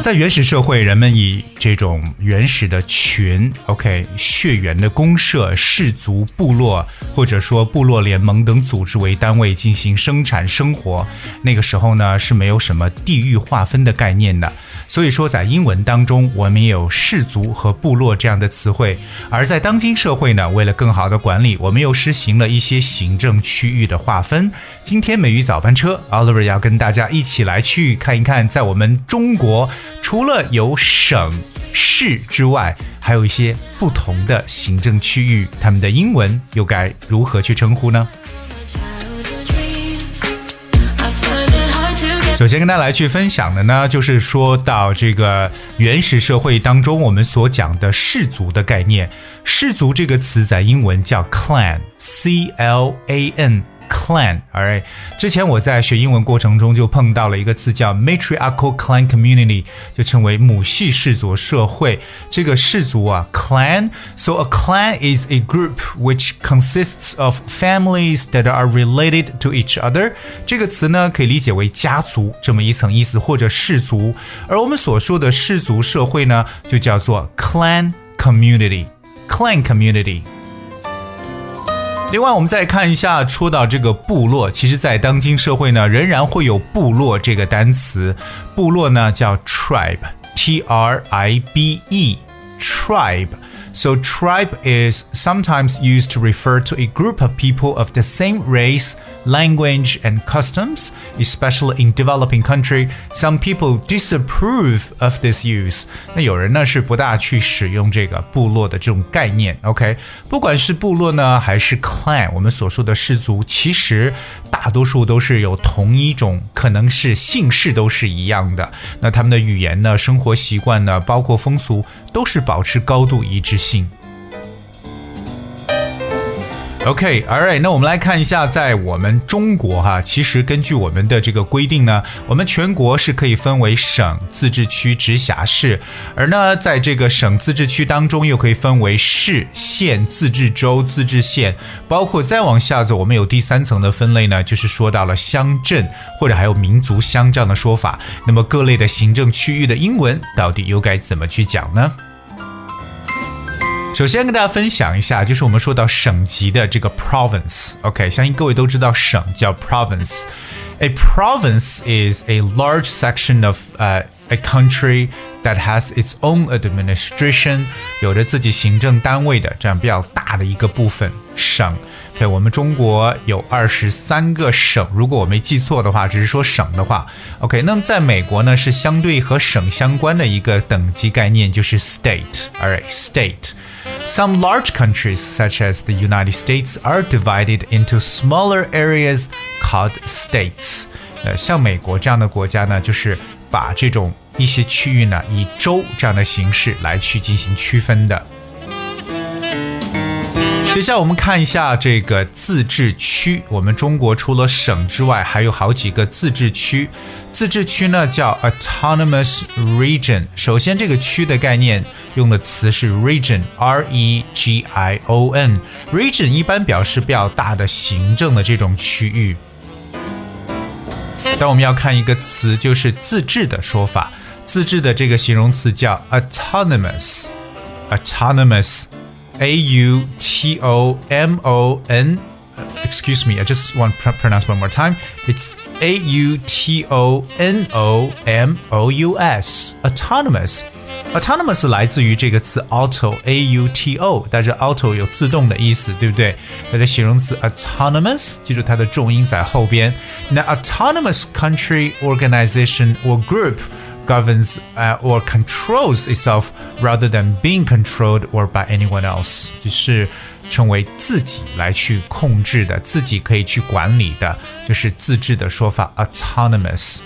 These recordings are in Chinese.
在原始社会，人们以这种原始的群，OK，血缘的公社、氏族、部落，或者说部落联盟等组织为单位进行生产生活。那个时候呢，是没有什么地域划分的概念的。所以说，在英文当中，我们也有氏族和部落这样的词汇。而在当今社会呢，为了更好的管理，我们又实行了一些行政区域的划分。今天美语早班车，Oliver 要跟大家一起来去看一看，在我们中国，除了有省市之外，还有一些不同的行政区域，他们的英文又该如何去称呼呢？首先跟大家来去分享的呢，就是说到这个原始社会当中我们所讲的氏族的概念。氏族这个词在英文叫 clan，c l a n。clan，alright。之前我在学英文过程中就碰到了一个词叫 matriarchal clan community，就称为母系氏族社会。这个氏族啊，clan，so a clan is a group which consists of families that are related to each other。这个词呢，可以理解为家族这么一层意思，或者氏族。而我们所说的氏族社会呢，就叫做 clan community，clan community。 另外，我们再看一下，说到这个部落，其实，在当今社会呢，仍然会有部落这个单词。部落呢叫 tribe，t r i b e，tribe。So, tribe is sometimes used to refer to a group of people of the same race, language, and customs, especially in developing country. Some people disapprove of this use. 那有人呢是不大去使用这个部落的这种概念。OK，不管是部落呢还是 clan，我们所说的氏族，其实大多数都是有同一种，可能是姓氏都是一样的。那他们的语言呢、生活习惯呢，包括风俗，都是保持高度一致。 性。OK，All right，那我们来看一下，在我们中国哈，其实根据我们的这个规定呢，我们全国是可以分为省、自治区、直辖市，而呢，在这个省、自治区当中，又可以分为市、县、自治州、自治县，包括再往下走，我们有第三层的分类呢，就是说到了乡镇或者还有民族乡这样的说法。那么各类的行政区域的英文到底又该怎么去讲呢？首先跟大家分享一下，就是我们说到省级的这个 province，OK，、相信各位都知道省叫 province。A province is a large section of uh, a country that has its own administration，有着自己行政单位的这样比较大的一个部分省。对，我们中国有二十三个省，如果我没记错的话，只是说省的话，OK。那么在美国呢，是相对和省相关的一个等级概念，就是 state，alright，state。Some large countries, such as the United States, are divided into smaller areas called states. 呃，像美国这样的国家呢，就是把这种一些区域呢，以州这样的形式来去进行区分的。接下来我们看一下这个自治区。我们中国除了省之外，还有好几个自治区。自治区呢叫 autonomous region。首先，这个区的概念用的词是 region，r e g i o n。region 一般表示比较大的行政的这种区域。但我们要看一个词，就是自治的说法。自治的这个形容词叫 autonomous，autonomous。A U T O M O N. Excuse me, I just want to pronounce one more time. It's A U T O N O M O U S. Autonomous. Autonomous 来自于这个词 auto a u t o，但是 auto 有自动的意思，对不对？它的形容词 autonomous，记住它的重音在后边。那 autonomous country organization or group governs uh, or controls itself rather than being controlled or by anyone else，就是成为自己来去控制的，自己可以去管理的，就是自治的说法 autonomous。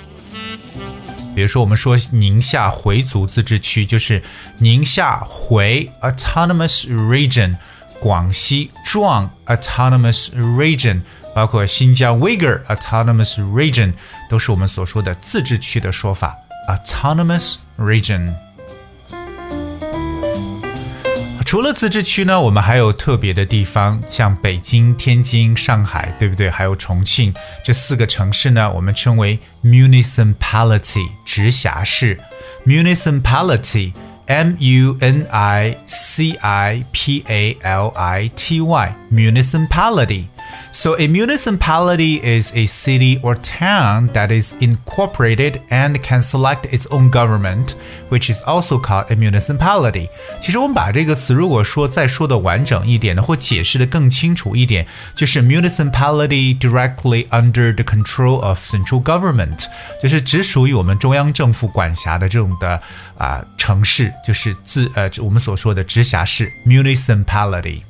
比如说，我们说宁夏回族自治区就是宁夏回 autonomous region，广西壮 autonomous region，包括新疆 Uyghur autonomous region，都是我们所说的自治区的说法。 autonomous region。除 除了自治区呢，我们还有特别的地方，像北京、天津、上海，对不对？还有重庆这四个城市呢，我们称为 municipality 直辖市。municipality，m u n i c i p a l i t y，municipality。 So a municipality is a city or town that is incorporated and can select its own government, which is also called a municipality. 其实我们把这个词如果说再说的完整一点呢，或解释的更清楚一点，就是 municipality directly under the control of central government，就是只属于我们中央政府管辖的这种的啊、呃、城市，就是自呃我们所说的直辖市 municipality。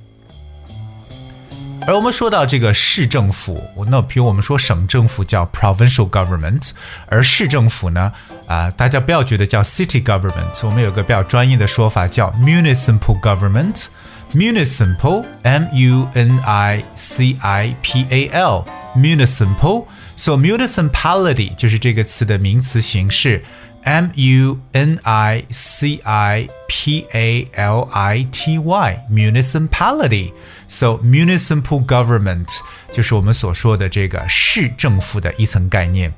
而我们说到这个市政府，那比如我们说省政府叫 provincial government，而市政府呢，啊、呃，大家不要觉得叫 city government，我们有个比较专业的说法叫 municipal government。municipal m u n i c i p a l municipal so municipality 就是这个词的名词形式 m u n i c i p a l i t y municipality So municipal government 就是我们所说的这个市政府的一层概念。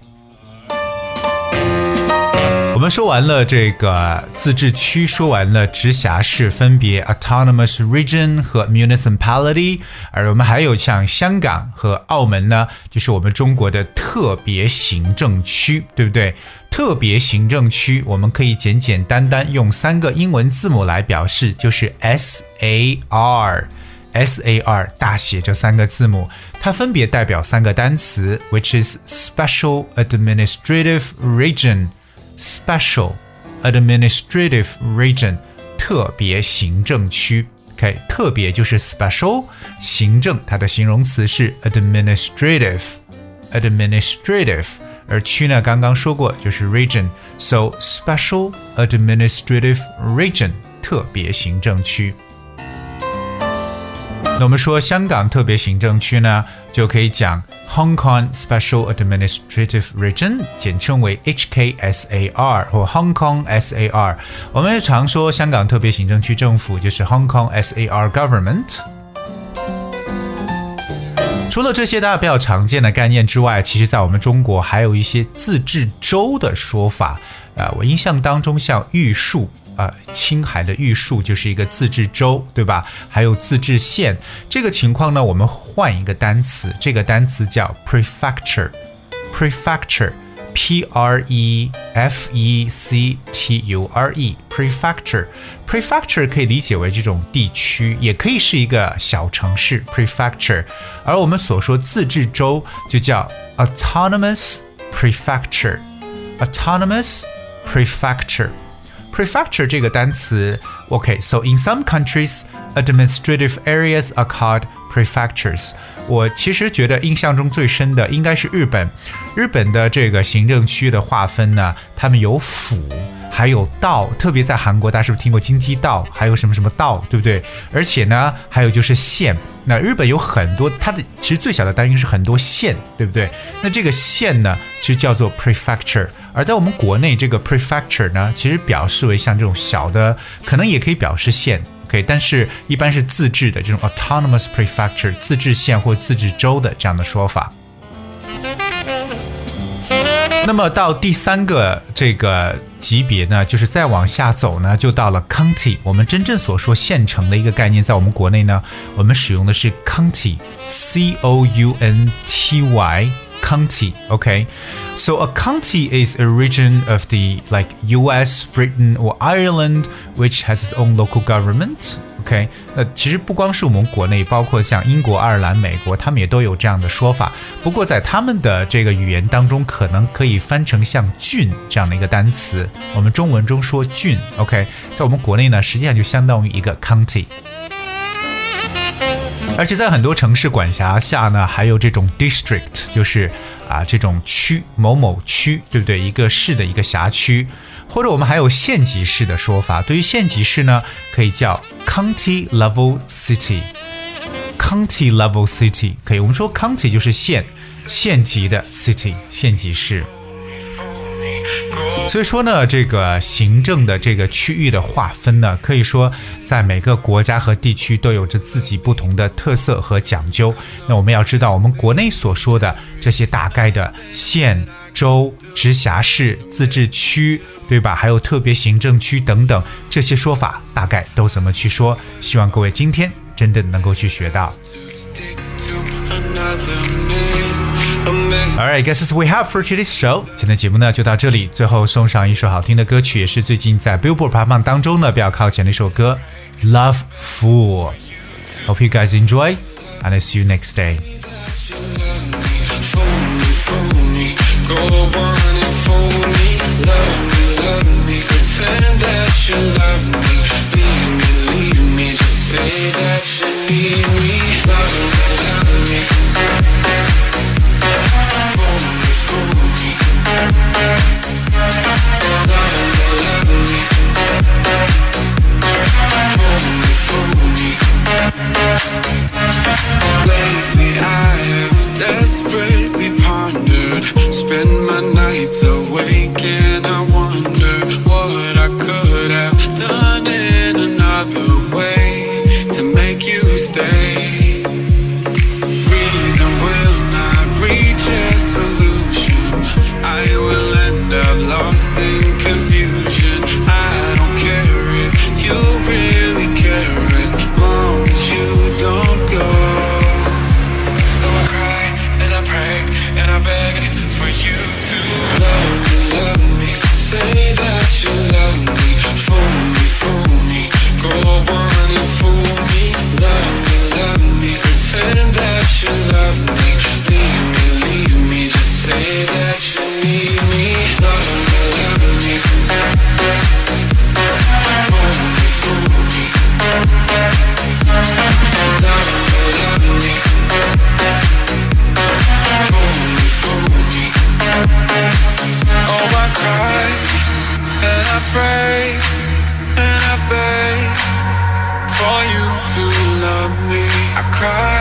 我们说完了这个自治区，说完了直辖市，分别 autonomous region 和 municipality，而我们还有像香港和澳门呢，就是我们中国的特别行政区，对不对？特别行政区，我们可以简简单单用三个英文字母来表示，就是 S A R。S A R 大写这三个字母，它分别代表三个单词，which is Special Administrative Region。Special Administrative Region 特别行政区。OK，特别就是 special，行政它的形容词是 administrative。administrative，而区呢刚刚说过就是 region，so special administrative region 特别行政区。 那我们说香港特别行政区呢，就可以讲 Hong Kong Special Administrative Region，简称为 HKSAR 或 Hong Kong SAR。我们常说香港特别行政区政府就是 Hong Kong SAR Government。除了这些大家比较常见的概念之外，其实在我们中国还有一些自治州的说法。啊、我印象当中像玉树。呃，青海的玉树就是一个自治州，对吧？还有自治县，这个情况呢，我们换一个单词，这个单词叫 prefecture，prefecture，p r e f e c t u r e，prefecture，prefecture 可以理解为这种地区，也可以是一个小城市 prefecture，而我们所说自治州就叫 autonomous prefecture，autonomous prefecture。Prefecture 这个单词，OK，so、in some countries, administrative areas are called prefectures。我其实觉得印象中最深的应该是日本，日本的这个行政区的划分呢，他们有府，还有道，特别在韩国，大家是不是听过京畿道，还有什么什么道，对不对？而且呢，还有就是县。那日本有很多，它的其实最小的单元是很多县，对不对？那这个县呢，其实叫做 prefecture。而在我们国内，这个 prefecture 呢，其实表示为像这种小的，可能也可以表示县，OK，但是一般是自治的这种 autonomous prefecture，自治县或自治州的这样的说法。那么到第三个这个级别呢，就是再往下走呢，就到了 county。我们真正所说县城的一个概念，在我们国内呢，我们使用的是 county，c o u n t y。county. Okay, so a county is a region of the like U.S., Britain, or Ireland which has its own local government. OK，那其实不光是我们国内，包括像英国、爱尔兰、美国，他们也都有这样的说法。不过在他们的这个语言当中，可能可以翻成像郡这样的一个单词。我们中文中说郡，OK，在我们国内呢，实际上就相当于一个 county。 而且在很多城市管辖下呢，还有这种 district，就是啊这种区某某区，对不对？一个市的一个辖区，或者我们还有县级市的说法。对于县级市呢，可以叫 county level city。county level city 可以，我们说 county 就是县，县级的 city，县级市。所以说呢，这个行政的这个区域的划分呢，可以说在每个国家和地区都有着自己不同的特色和讲究。那我们要知道，我们国内所说的这些大概的县、州、直辖市、自治区，对吧？还有特别行政区等等这些说法，大概都怎么去说？希望各位今天真的能够去学到。Alright, guess that's we have for today's show。今天节目呢就到这里，最后送上一首好听的歌曲，也是最近在 Billboard 排行榜当中呢比较靠前的一首歌，《Love Fool》。Hope you guys enjoy, and I see you next day. Say that you need me, love me, love me. cry.